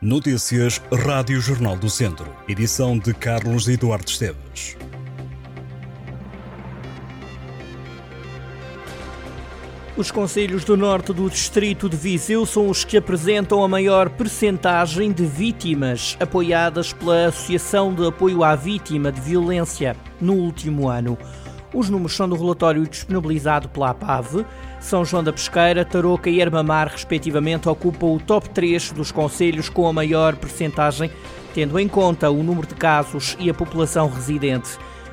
Notícias Rádio Jornal do Centro. Edição de Carlos Eduardo Esteves. Os conselhos do norte do distrito de Viseu são os que apresentam a maior percentagem de vítimas apoiadas pela Associação de Apoio à Vítima de Violência no último ano. Os números são do relatório disponibilizado pela APAV. São João da Pesqueira, Tarouca e Ermamar, respectivamente, ocupam o top 3 dos conselhos com a maior percentagem, tendo em conta o número de casos e a população residente.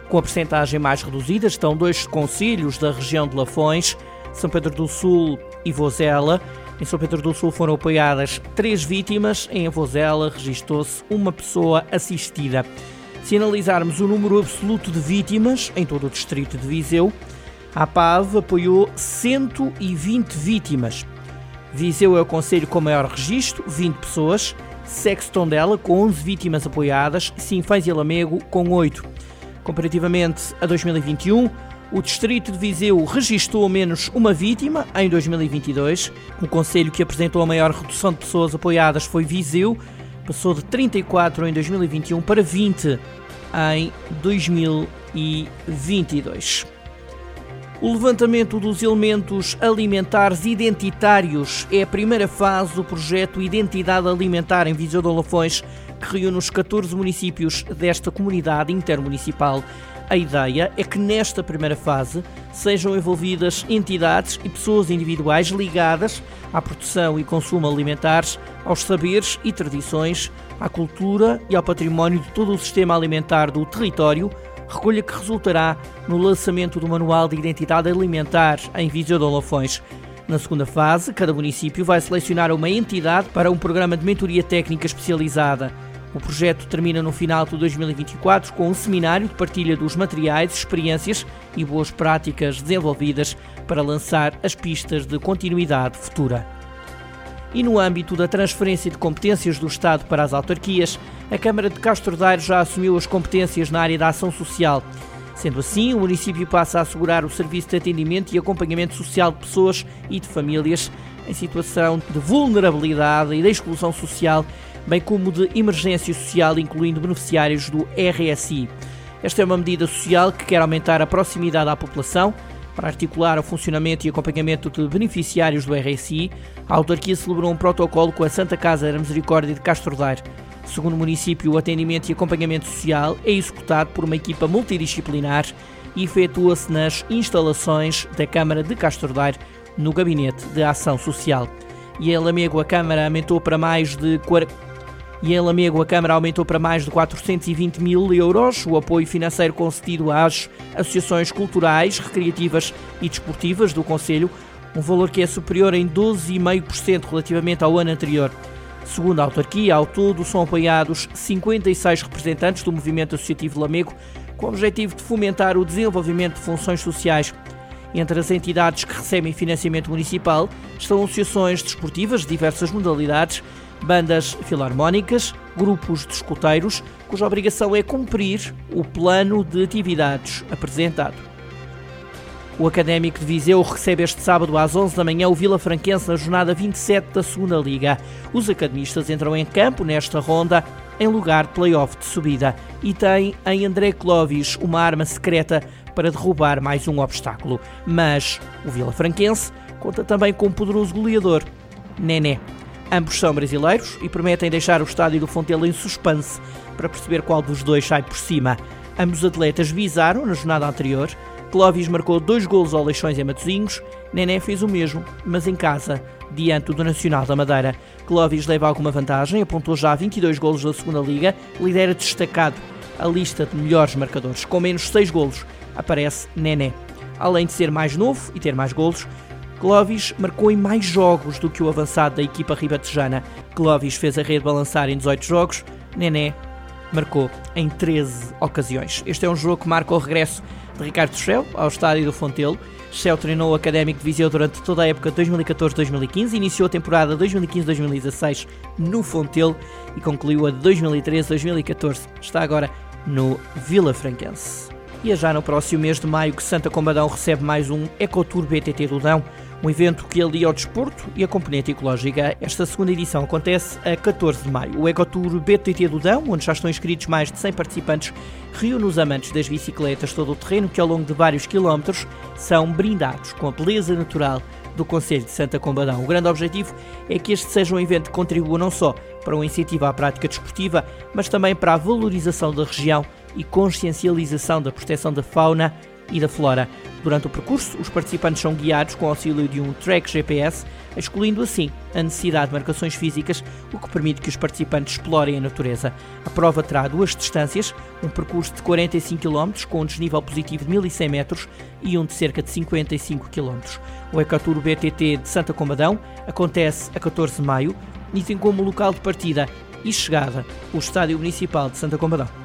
Com a percentagem mais reduzida estão dois conselhos da região de Lafões, São Pedro do Sul e Vozela. Em São Pedro do Sul foram apoiadas três vítimas, em Vozela registou-se uma pessoa assistida. Se analisarmos o número absoluto de vítimas em todo o distrito de Viseu, a PAV apoiou 120 vítimas. Viseu é o conselho com maior registro, 20 pessoas, Sexo Tondela com 11 vítimas apoiadas, Sinfãs e Lamego com 8. Comparativamente a 2021, o distrito de Viseu registrou menos uma vítima em 2022. O conselho que apresentou a maior redução de pessoas apoiadas foi Viseu, passou de 34 em 2021 para 20 em 2022. O levantamento dos elementos alimentares identitários é a primeira fase do projeto Identidade Alimentar em Viseu de Olafões, que reúne os 14 municípios desta comunidade intermunicipal. A ideia é que nesta primeira fase sejam envolvidas entidades e pessoas individuais ligadas à produção e consumo alimentares, aos saberes e tradições, à cultura e ao património de todo o sistema alimentar do território, recolha que resultará no lançamento do Manual de Identidade Alimentar em Viseu de Olafões. Na segunda fase, cada município vai selecionar uma entidade para um programa de mentoria técnica especializada. O projeto termina no final de 2024 com um seminário de partilha dos materiais, experiências e boas práticas desenvolvidas para lançar as pistas de continuidade futura. E no âmbito da transferência de competências do Estado para as autarquias, a Câmara de Castro Daire já assumiu as competências na área da ação social. Sendo assim, o município passa a assegurar o serviço de atendimento e acompanhamento social de pessoas e de famílias em situação de vulnerabilidade e de exclusão social bem como de emergência social, incluindo beneficiários do RSI. Esta é uma medida social que quer aumentar a proximidade à população. Para articular o funcionamento e acompanhamento de beneficiários do RSI, a autarquia celebrou um protocolo com a Santa Casa da Misericórdia de Castro Daire. Segundo o município, o atendimento e acompanhamento social é executado por uma equipa multidisciplinar e efetua-se nas instalações da Câmara de Castro Daire, no Gabinete de Ação Social. E em Lamego, a Câmara aumentou para mais de 40 e em Lamego a Câmara aumentou para mais de 420 mil euros o apoio financeiro concedido às associações culturais, recreativas e desportivas do Conselho, um valor que é superior em 12,5% relativamente ao ano anterior. Segundo a autarquia, ao todo são apoiados 56 representantes do movimento associativo Lamego, com o objetivo de fomentar o desenvolvimento de funções sociais. Entre as entidades que recebem financiamento municipal estão associações desportivas de diversas modalidades, bandas filarmónicas, grupos de escuteiros, cuja obrigação é cumprir o plano de atividades apresentado. O Académico de Viseu recebe este sábado às 11 da manhã o Vila Franquense na jornada 27 da Segunda Liga. Os academistas entram em campo nesta ronda em lugar de play-off de subida e tem em André Clovis uma arma secreta para derrubar mais um obstáculo. Mas o Vila Franquense conta também com um poderoso goleador, Nené. Ambos são brasileiros e prometem deixar o estádio do Fontelo em suspense para perceber qual dos dois sai por cima. Ambos os atletas visaram na jornada anterior. Clóvis marcou dois golos ao Leixões em Matosinhos. Nené fez o mesmo, mas em casa, diante do Nacional da Madeira. Clóvis leva alguma vantagem, apontou já 22 golos da segunda Liga, lidera destacado a lista de melhores marcadores. Com menos 6 golos, aparece Nené. Além de ser mais novo e ter mais golos, Clovis marcou em mais jogos do que o avançado da equipa ribatejana. Clovis fez a rede balançar em 18 jogos, Nené marcou em 13 ocasiões. Este é um jogo que marca o regresso de Ricardo Schell ao estádio do Fontelo. Schell treinou o Académico de Viseu durante toda a época 2014-2015, iniciou a temporada 2015-2016 no Fontelo e concluiu a 2013-2014. Está agora no Vila Franquense. E é já no próximo mês de maio que Santa Combadão recebe mais um Ecotour BTT do Dão, Um evento que alia ao desporto e a componente ecológica. Esta segunda edição acontece a 14 de maio. O Ecotour BTT do Dão, onde já estão inscritos mais de 100 participantes, reúne os amantes das bicicletas todo o terreno que ao longo de vários quilómetros são brindados com a beleza natural do Conselho de Santa Combadão. O grande objetivo é que este seja um evento que contribua não só para o incentivo à prática desportiva, mas também para a valorização da região e consciencialização da proteção da fauna e da flora. Durante o percurso, os participantes são guiados com auxílio de um track GPS, excluindo assim a necessidade de marcações físicas, o que permite que os participantes explorem a natureza. A prova terá duas distâncias, um percurso de 45 km com um desnível positivo de 1100 metros e um de cerca de 55 km. O Ecotour BTT de Santa Combadão acontece a 14 de maio e tem como local de partida e chegada o Estádio Municipal de Santa Combadão.